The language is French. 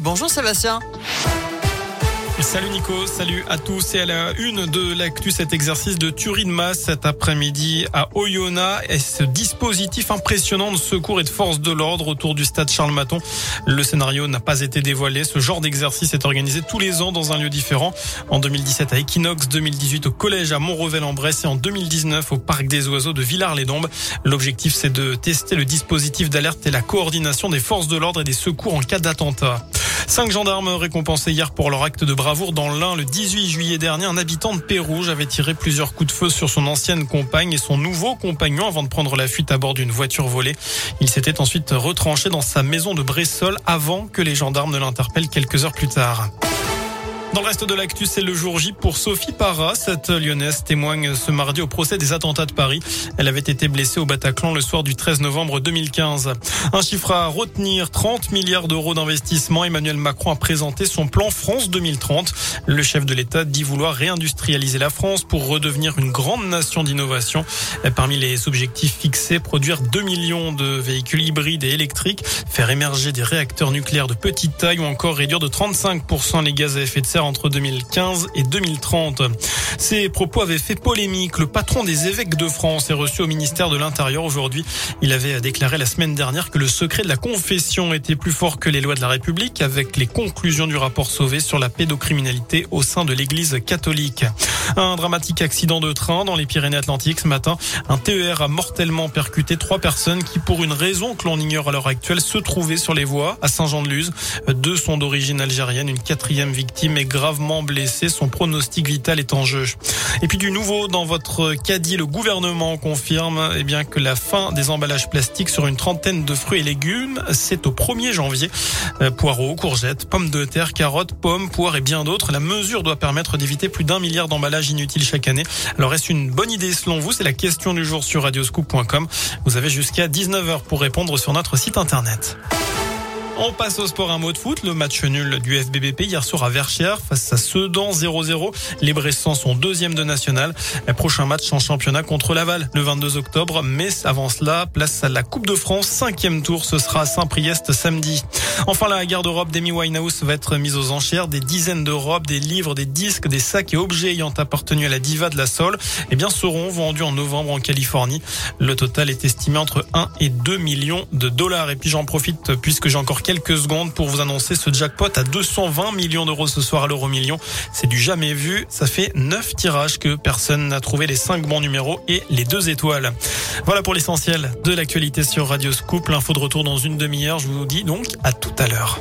Bonjour Sébastien. Salut Nico, salut à tous et à la une de l'actu cet exercice de masse cet après-midi à Oyonnax et ce dispositif impressionnant de secours et de force de l'ordre autour du stade Charles. Le scénario n'a pas été dévoilé. Ce genre d'exercice est organisé tous les ans dans un lieu différent. En 2017 à Equinox, 2018 au collège à Montrevel-en-Bresse et en 2019 au parc des oiseaux de Villars-les-Dombes. L'objectif c'est de tester le dispositif d'alerte et la coordination des forces de l'ordre et des secours en cas d'attentat. Cinq gendarmes récompensés hier pour leur acte de bravoure dans l'Ain. Le 18 juillet dernier, un habitant de Pérouge avait tiré plusieurs coups de feu sur son ancienne compagne et son nouveau compagnon avant de prendre la fuite à bord d'une voiture volée. Il s'était ensuite retranché dans sa maison de Bressol avant que les gendarmes ne l'interpellent quelques heures plus tard. Dans le reste de l'actu, c'est le jour J pour Sophie Parra. Cette lyonnaise témoigne ce mardi au procès des attentats de Paris. Elle avait été blessée au Bataclan le soir du 13 novembre 2015. Un chiffre à retenir, 30 milliards d'euros d'investissement. Emmanuel Macron a présenté son plan France 2030. Le chef de l'État dit vouloir réindustrialiser la France pour redevenir une grande nation d'innovation. Parmi les objectifs fixés, produire 2 millions de véhicules hybrides et électriques, faire émerger des réacteurs nucléaires de petite taille ou encore réduire de 35% les gaz à effet de serre entre 2015 et 2030. Ces propos avaient fait polémique. Le patron des évêques de France est reçu au ministère de l'Intérieur aujourd'hui. Il avait déclaré la semaine dernière que le secret de la confession était plus fort que les lois de la République avec les conclusions du rapport Sauvé sur la pédocriminalité au sein de l'église catholique. Un dramatique accident de train dans les Pyrénées-Atlantiques ce matin. Un TER a mortellement percuté trois personnes qui, pour une raison que l'on ignore à l'heure actuelle, se trouvaient sur les voies à Saint-Jean-de-Luz. Deux sont d'origine algérienne. Une quatrième victime est gravement blessé. Son pronostic vital est en jeu. Et puis du nouveau dans votre caddie, le gouvernement confirme eh bien que la fin des emballages plastiques sur une trentaine de fruits et légumes, c'est au 1er janvier. Euh, poireaux, courgettes, pommes de terre, carottes, pommes, poires et bien d'autres. La mesure doit permettre d'éviter plus d'un milliard d'emballages inutiles chaque année. Alors est-ce une bonne idée selon vous? C'est la question du jour sur radioscoop.com. Vous avez jusqu'à 19h pour répondre sur notre site internet. On passe au sport, un mot de foot. Le match nul du FBBP hier soir à Verchères face à Sedan 0-0. Les Bressans sont deuxième de national. Le prochain match en championnat contre Laval le 22 octobre. Mais avant cela, place à la Coupe de France. Cinquième tour, ce sera à Saint-Priest samedi. Enfin, la garde-robe d'Amy Winehouse va être mise aux enchères. Des dizaines de robes, des livres, des disques, des sacs et objets ayant appartenu à la diva de la Soul, eh bien, seront vendus en novembre en Californie. Le total est estimé entre 1 et 2 millions de dollars. Et puis, j'en profite puisque j'ai encore quelques secondes pour vous annoncer ce jackpot à 220 millions d'euros ce soir à l'euro million. C'est du jamais vu. Ça fait 9 tirages que personne n'a trouvé les 5 bons numéros et les 2 étoiles. Voilà pour l'essentiel de l'actualité sur Radio Scoop. L'info de retour dans une demi-heure. Je vous dis donc à tout à l'heure.